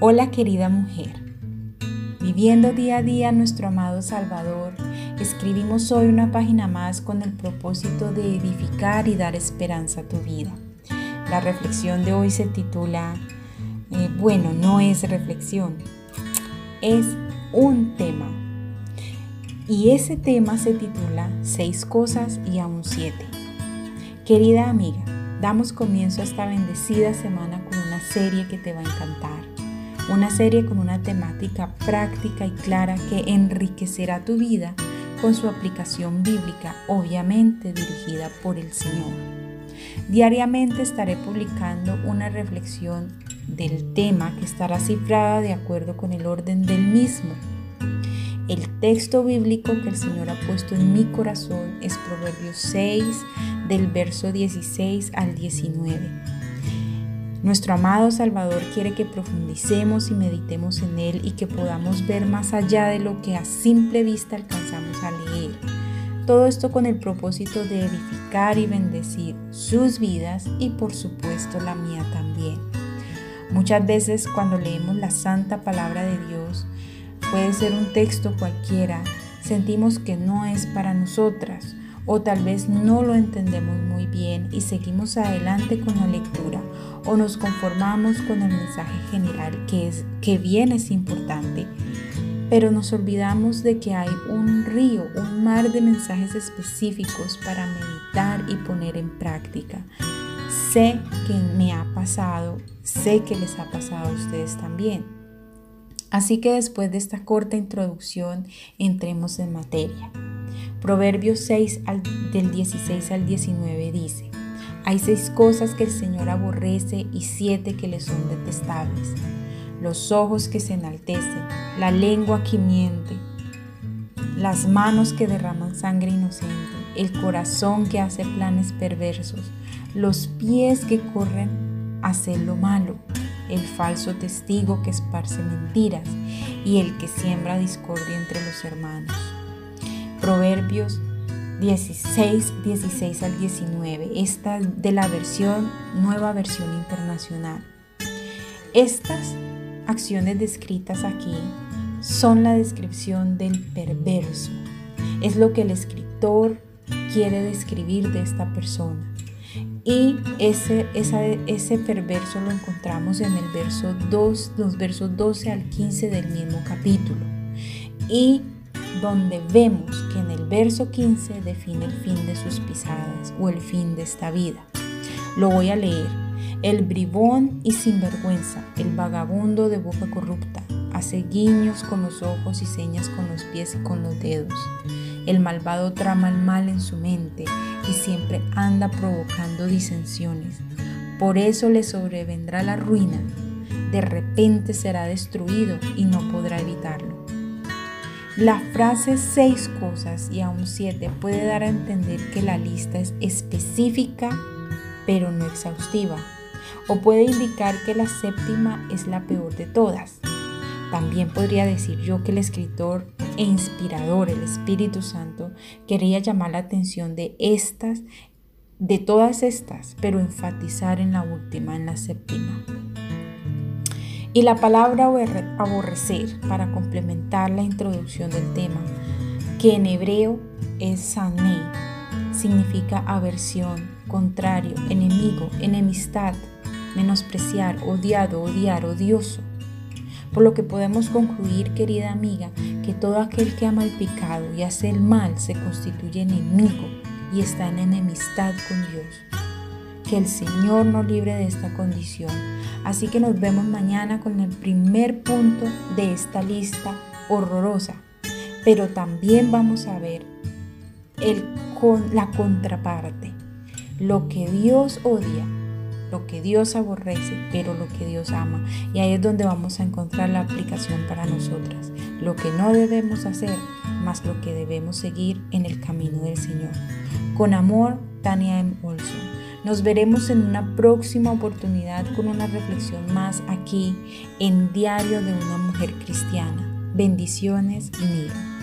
Hola querida mujer, viviendo día a día nuestro amado Salvador, escribimos hoy una página más con el propósito de edificar y dar esperanza a tu vida. La reflexión de hoy se titula, eh, bueno, no es reflexión, es un tema. Y ese tema se titula Seis cosas y aún siete. Querida amiga, damos comienzo a esta bendecida semana con una serie que te va a encantar una serie con una temática práctica y clara que enriquecerá tu vida con su aplicación bíblica, obviamente dirigida por el Señor. Diariamente estaré publicando una reflexión del tema que estará cifrada de acuerdo con el orden del mismo. El texto bíblico que el Señor ha puesto en mi corazón es Proverbios 6 del verso 16 al 19 nuestro amado Salvador quiere que profundicemos y meditemos en Él y que podamos ver más allá de lo que a simple vista alcanzamos a leer. Todo esto con el propósito de edificar y bendecir sus vidas y por supuesto la mía también. Muchas veces cuando leemos la santa palabra de Dios, puede ser un texto cualquiera, sentimos que no es para nosotras o tal vez no lo entendemos muy bien y seguimos adelante con la lectura o nos conformamos con el mensaje general que es que bien es importante, pero nos olvidamos de que hay un río, un mar de mensajes específicos para meditar y poner en práctica. Sé que me ha pasado, sé que les ha pasado a ustedes también. Así que después de esta corta introducción, entremos en materia. Proverbios 6 del 16 al 19 dice, hay seis cosas que el Señor aborrece y siete que le son detestables. Los ojos que se enaltecen, la lengua que miente, las manos que derraman sangre inocente, el corazón que hace planes perversos, los pies que corren a hacer lo malo, el falso testigo que esparce mentiras y el que siembra discordia entre los hermanos. Proverbios 16, 16 al 19, esta de la versión, nueva versión internacional. Estas acciones descritas aquí son la descripción del perverso. Es lo que el escritor quiere describir de esta persona. Y ese, ese perverso lo encontramos en el verso 2, los versos 12 al 15 del mismo capítulo. Y donde vemos que en el verso 15 define el fin de sus pisadas o el fin de esta vida. Lo voy a leer. El bribón y sinvergüenza, el vagabundo de boca corrupta, hace guiños con los ojos y señas con los pies y con los dedos. El malvado trama el mal en su mente siempre anda provocando disensiones. Por eso le sobrevendrá la ruina. De repente será destruido y no podrá evitarlo. La frase seis cosas y aún siete puede dar a entender que la lista es específica pero no exhaustiva, o puede indicar que la séptima es la peor de todas. También podría decir yo que el escritor e inspirador, el Espíritu Santo, quería llamar la atención de estas, de todas estas, pero enfatizar en la última, en la séptima. Y la palabra aborrecer, para complementar la introducción del tema, que en hebreo es sané, significa aversión, contrario, enemigo, enemistad, menospreciar, odiado, odiar, odioso. Por lo que podemos concluir, querida amiga, que todo aquel que ama el pecado y hace el mal se constituye enemigo y está en enemistad con Dios. Que el Señor nos libre de esta condición. Así que nos vemos mañana con el primer punto de esta lista horrorosa. Pero también vamos a ver el, con, la contraparte. Lo que Dios odia, lo que Dios aborrece, pero lo que Dios ama. Y ahí es donde vamos a encontrar la aplicación para nosotras. Lo que no debemos hacer, más lo que debemos seguir en el camino del Señor. Con amor, Tania M. Olson. Nos veremos en una próxima oportunidad con una reflexión más aquí en Diario de una Mujer Cristiana. Bendiciones, mil.